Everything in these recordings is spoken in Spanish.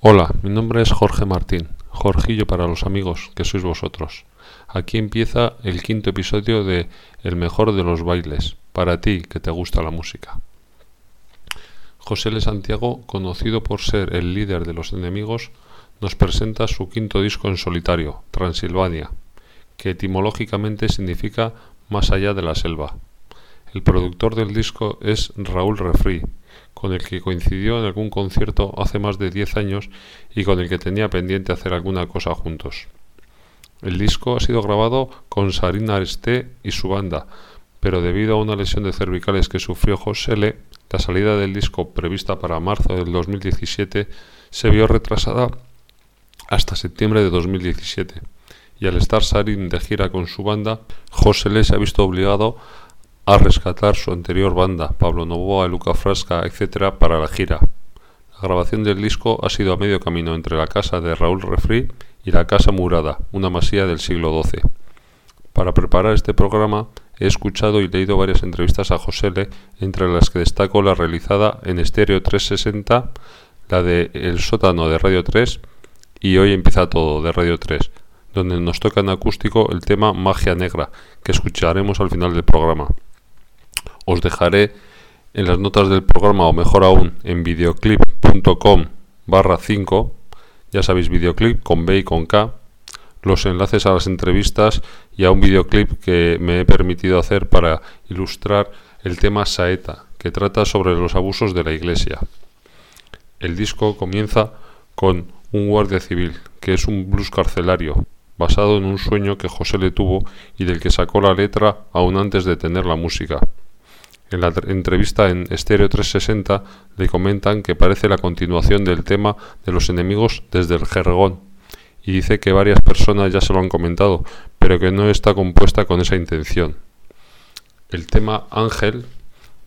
Hola, mi nombre es Jorge Martín, Jorgillo para los amigos, que sois vosotros. Aquí empieza el quinto episodio de El mejor de los bailes, para ti que te gusta la música. José L. Santiago, conocido por ser el líder de los enemigos, nos presenta su quinto disco en solitario, Transilvania, que etimológicamente significa más allá de la selva. El productor del disco es Raúl Refri, con el que coincidió en algún concierto hace más de 10 años y con el que tenía pendiente hacer alguna cosa juntos. El disco ha sido grabado con Sarina Aresté y su banda, pero debido a una lesión de cervicales que sufrió José L., la salida del disco prevista para marzo del 2017 se vio retrasada hasta septiembre de 2017 y al estar Sarin de gira con su banda, José L. se ha visto obligado a rescatar su anterior banda, Pablo Novoa, Luca Frasca, etc., para la gira. La grabación del disco ha sido a medio camino entre la casa de Raúl Refri y la Casa Murada, una masía del siglo XII. Para preparar este programa he escuchado y leído varias entrevistas a José L., entre las que destaco la realizada en Estéreo 360, la de El sótano de Radio 3 y Hoy empieza todo de Radio 3, donde nos toca en acústico el tema Magia Negra, que escucharemos al final del programa. Os dejaré en las notas del programa, o mejor aún, en videoclip.com barra 5, ya sabéis, videoclip con B y con K, los enlaces a las entrevistas y a un videoclip que me he permitido hacer para ilustrar el tema Saeta, que trata sobre los abusos de la iglesia. El disco comienza con Un guardia civil, que es un blues carcelario, basado en un sueño que José le tuvo y del que sacó la letra aún antes de tener la música. En la entrevista en Stereo 360 le comentan que parece la continuación del tema de los enemigos desde el jergón, y dice que varias personas ya se lo han comentado, pero que no está compuesta con esa intención. El tema Ángel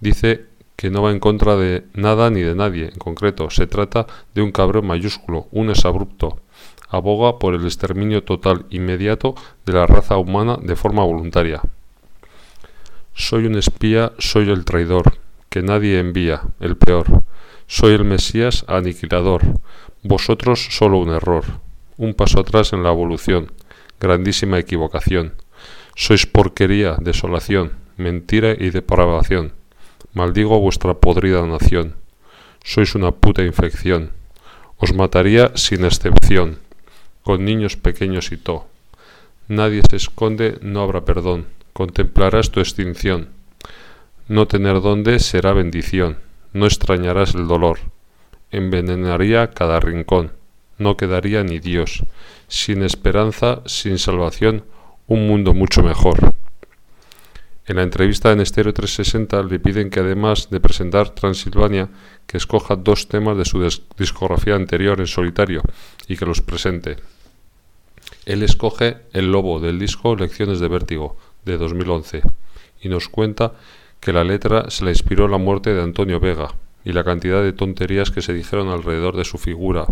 dice que no va en contra de nada ni de nadie en concreto, se trata de un cabrón mayúsculo, un exabrupto. Aboga por el exterminio total inmediato de la raza humana de forma voluntaria. Soy un espía, soy el traidor, que nadie envía, el peor. Soy el Mesías aniquilador, vosotros solo un error un paso atrás en la evolución, grandísima equivocación. Sois porquería, desolación, mentira y depravación. Maldigo vuestra podrida nación. Sois una puta infección. Os mataría sin excepción, con niños pequeños y to. Nadie se esconde, no habrá perdón. Contemplarás tu extinción. No tener dónde será bendición. No extrañarás el dolor. Envenenaría cada rincón no quedaría ni Dios, sin esperanza, sin salvación, un mundo mucho mejor. En la entrevista en Estéreo 360 le piden que además de presentar Transilvania, que escoja dos temas de su discografía anterior en solitario y que los presente. Él escoge El Lobo del disco Lecciones de Vértigo de 2011 y nos cuenta que la letra se la inspiró la muerte de Antonio Vega, y la cantidad de tonterías que se dijeron alrededor de su figura,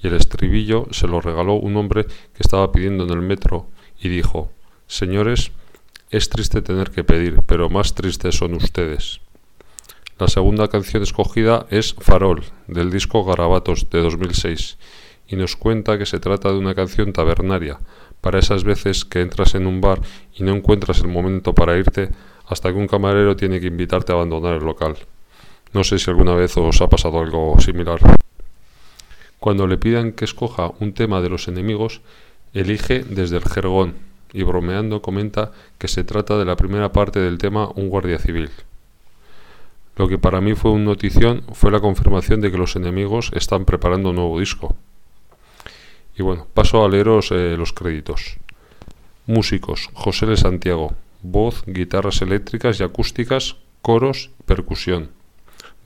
y el estribillo se lo regaló un hombre que estaba pidiendo en el metro, y dijo Señores, es triste tener que pedir, pero más tristes son ustedes. La segunda canción escogida es Farol, del disco Garabatos de 2006, y nos cuenta que se trata de una canción tabernaria, para esas veces que entras en un bar y no encuentras el momento para irte hasta que un camarero tiene que invitarte a abandonar el local. No sé si alguna vez os ha pasado algo similar. Cuando le pidan que escoja un tema de los enemigos, elige desde el jergón y bromeando comenta que se trata de la primera parte del tema Un guardia civil. Lo que para mí fue una notición fue la confirmación de que los enemigos están preparando un nuevo disco. Y bueno, paso a leeros eh, los créditos. Músicos, José de Santiago, voz, guitarras eléctricas y acústicas, coros, percusión.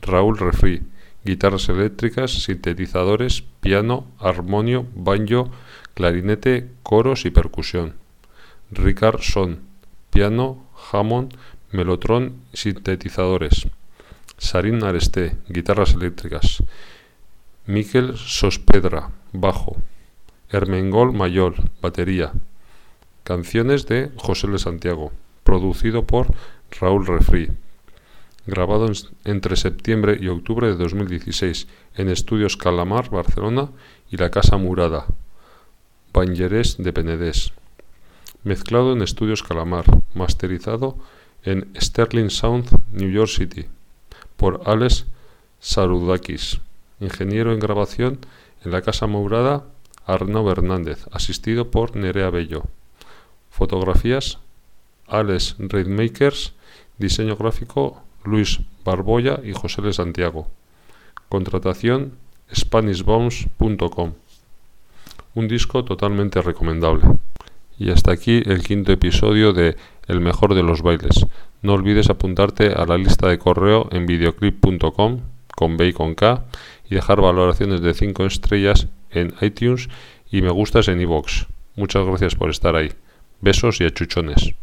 Raúl Refri, guitarras eléctricas, sintetizadores, piano, armonio, banjo, clarinete, coros y percusión. Ricard Son, piano, Hammond, melotron, sintetizadores. Sarin Areste, guitarras eléctricas. Miquel Sospedra, bajo. Hermengol Mayor, batería. Canciones de José de Santiago. producido por Raúl Refri, grabado entre septiembre y octubre de 2016 en Estudios Calamar, Barcelona y la Casa Murada, Banyeres de Penedés. Mezclado en Estudios Calamar, masterizado en Sterling Sound, New York City, por Alex Sarudakis, ingeniero en grabación en la Casa Murada, Arnaud Hernández, asistido por Nerea Bello. Fotografías, Alex Reidmakers, diseño gráfico, Luis Barboya y José de Santiago. Contratación SpanishBombs.com. Un disco totalmente recomendable. Y hasta aquí el quinto episodio de El mejor de los bailes. No olvides apuntarte a la lista de correo en videoclip.com con B y con K y dejar valoraciones de 5 estrellas en iTunes y me gustas en iVoox. Muchas gracias por estar ahí. Besos y achuchones.